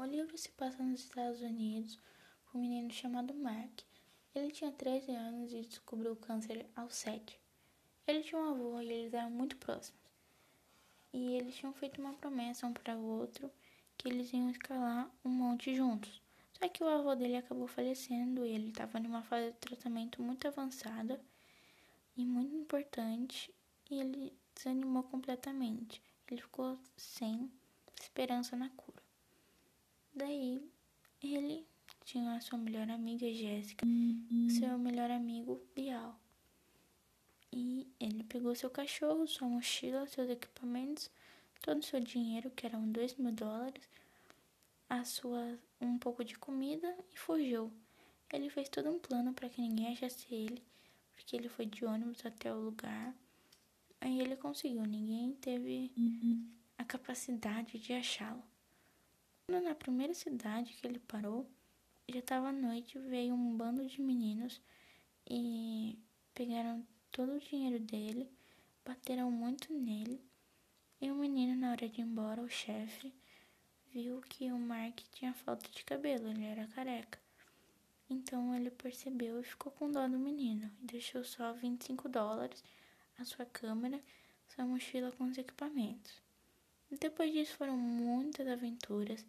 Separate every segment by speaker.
Speaker 1: O livro se passa nos Estados Unidos com um menino chamado Mark. Ele tinha 13 anos e descobriu o câncer aos 7. Ele tinha um avô e eles eram muito próximos. E eles tinham feito uma promessa um para o outro que eles iam escalar um monte juntos. Só que o avô dele acabou falecendo e ele estava numa fase de tratamento muito avançada e muito importante e ele desanimou completamente. Ele ficou sem esperança na cura. Daí ele tinha a sua melhor amiga Jéssica e seu melhor amigo Bial. E ele pegou seu cachorro, sua mochila, seus equipamentos, todo o seu dinheiro, que eram dois mil dólares, a sua um pouco de comida e fugiu. Ele fez todo um plano para que ninguém achasse ele, porque ele foi de ônibus até o lugar. Aí ele conseguiu, ninguém teve a capacidade de achá-lo. Na primeira cidade que ele parou, já estava noite, veio um bando de meninos e pegaram todo o dinheiro dele, bateram muito nele. E o menino, na hora de ir embora, o chefe, viu que o Mark tinha falta de cabelo, ele era careca. Então ele percebeu e ficou com dó do menino e deixou só 25 dólares, a sua câmera, sua mochila com os equipamentos. Depois disso foram muitas aventuras.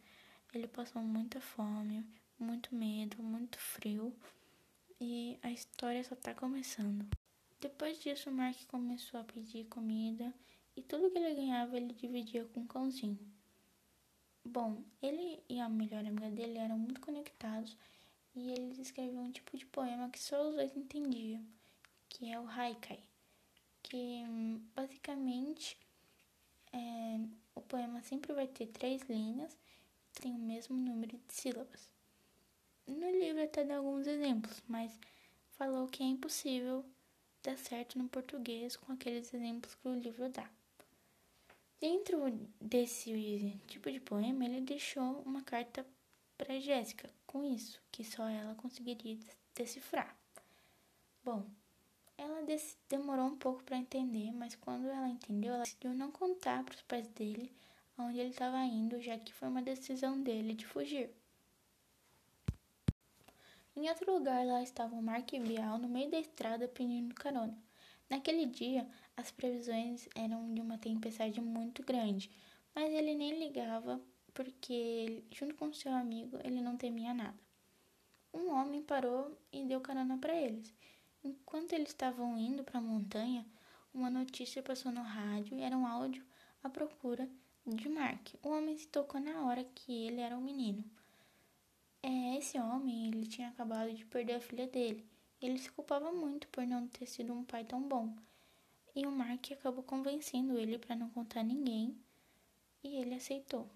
Speaker 1: Ele passou muita fome, muito medo, muito frio e a história só tá começando. Depois disso, Mark começou a pedir comida e tudo que ele ganhava ele dividia com o cãozinho. Bom, ele e a melhor amiga dele eram muito conectados e eles escreviam um tipo de poema que só os dois entendiam, que é o haikai, que basicamente é, o poema sempre vai ter três linhas e tem o mesmo número de sílabas. No livro até dá alguns exemplos, mas falou que é impossível dar certo no português com aqueles exemplos que o livro dá. Dentro desse tipo de poema, ele deixou uma carta para Jéssica, com isso, que só ela conseguiria decifrar. Bom, ela demorou um pouco para entender, mas quando ela entendeu, ela decidiu não contar para os pais dele aonde ele estava indo, já que foi uma decisão dele de fugir. Em outro lugar, lá estavam Mark e Bial no meio da estrada pedindo carona. Naquele dia, as previsões eram de uma tempestade muito grande, mas ele nem ligava porque, junto com seu amigo, ele não temia nada. Um homem parou e deu carona para eles. Enquanto eles estavam indo para a montanha, uma notícia passou no rádio e era um áudio à procura de Mark. O homem se tocou na hora que ele era um menino. É, esse homem, ele tinha acabado de perder a filha dele ele se culpava muito por não ter sido um pai tão bom. E o Mark acabou convencendo ele para não contar ninguém, e ele aceitou,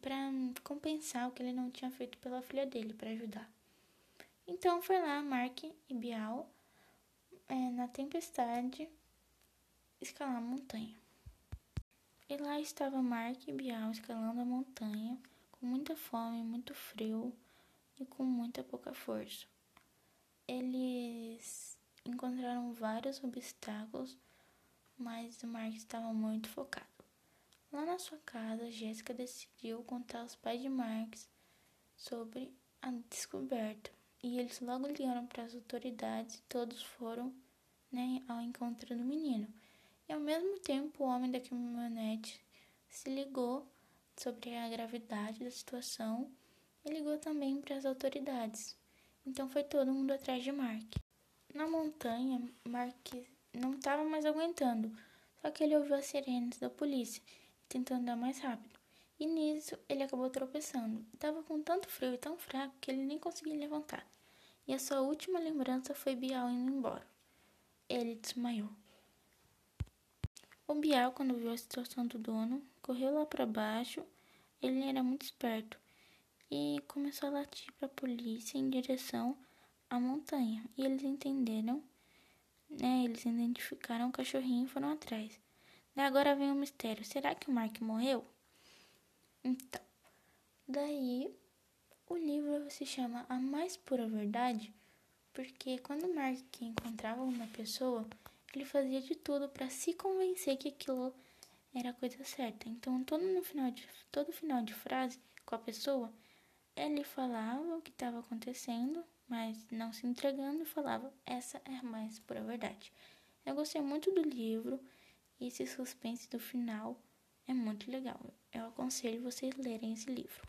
Speaker 1: para compensar o que ele não tinha feito pela filha dele, para ajudar. Então foi lá Mark e Bial é, na tempestade escalar a montanha. E lá estava Mark e Bial escalando a montanha com muita fome, muito frio e com muita pouca força eles encontraram vários obstáculos, mas o Mark estava muito focado. Lá na sua casa, Jéssica decidiu contar aos pais de Marx sobre a descoberta e eles logo ligaram para as autoridades e todos foram né, ao encontro do menino. E ao mesmo tempo, o homem da caminhonete se ligou sobre a gravidade da situação e ligou também para as autoridades. Então foi todo mundo atrás de Mark. Na montanha, Mark não estava mais aguentando, só que ele ouviu as sirenes da polícia, tentando andar mais rápido. E nisso ele acabou tropeçando. Estava com tanto frio e tão fraco que ele nem conseguia levantar. E a sua última lembrança foi Bial indo embora. Ele desmaiou. O Bial, quando viu a situação do dono, correu lá para baixo. Ele era muito esperto e começou a latir para a polícia em direção à montanha. E eles entenderam, né? Eles identificaram o cachorrinho e foram atrás. Agora vem o mistério: será que o Mark morreu? Então, daí o livro se chama A Mais Pura Verdade, porque quando Mark encontrava uma pessoa, ele fazia de tudo para se convencer que aquilo era a coisa certa. Então, todo no final de todo final de frase com a pessoa, ele falava o que estava acontecendo, mas não se entregando falava: essa é a mais pura verdade. Eu gostei muito do livro e esse suspense do final é muito legal. Eu aconselho vocês lerem esse livro.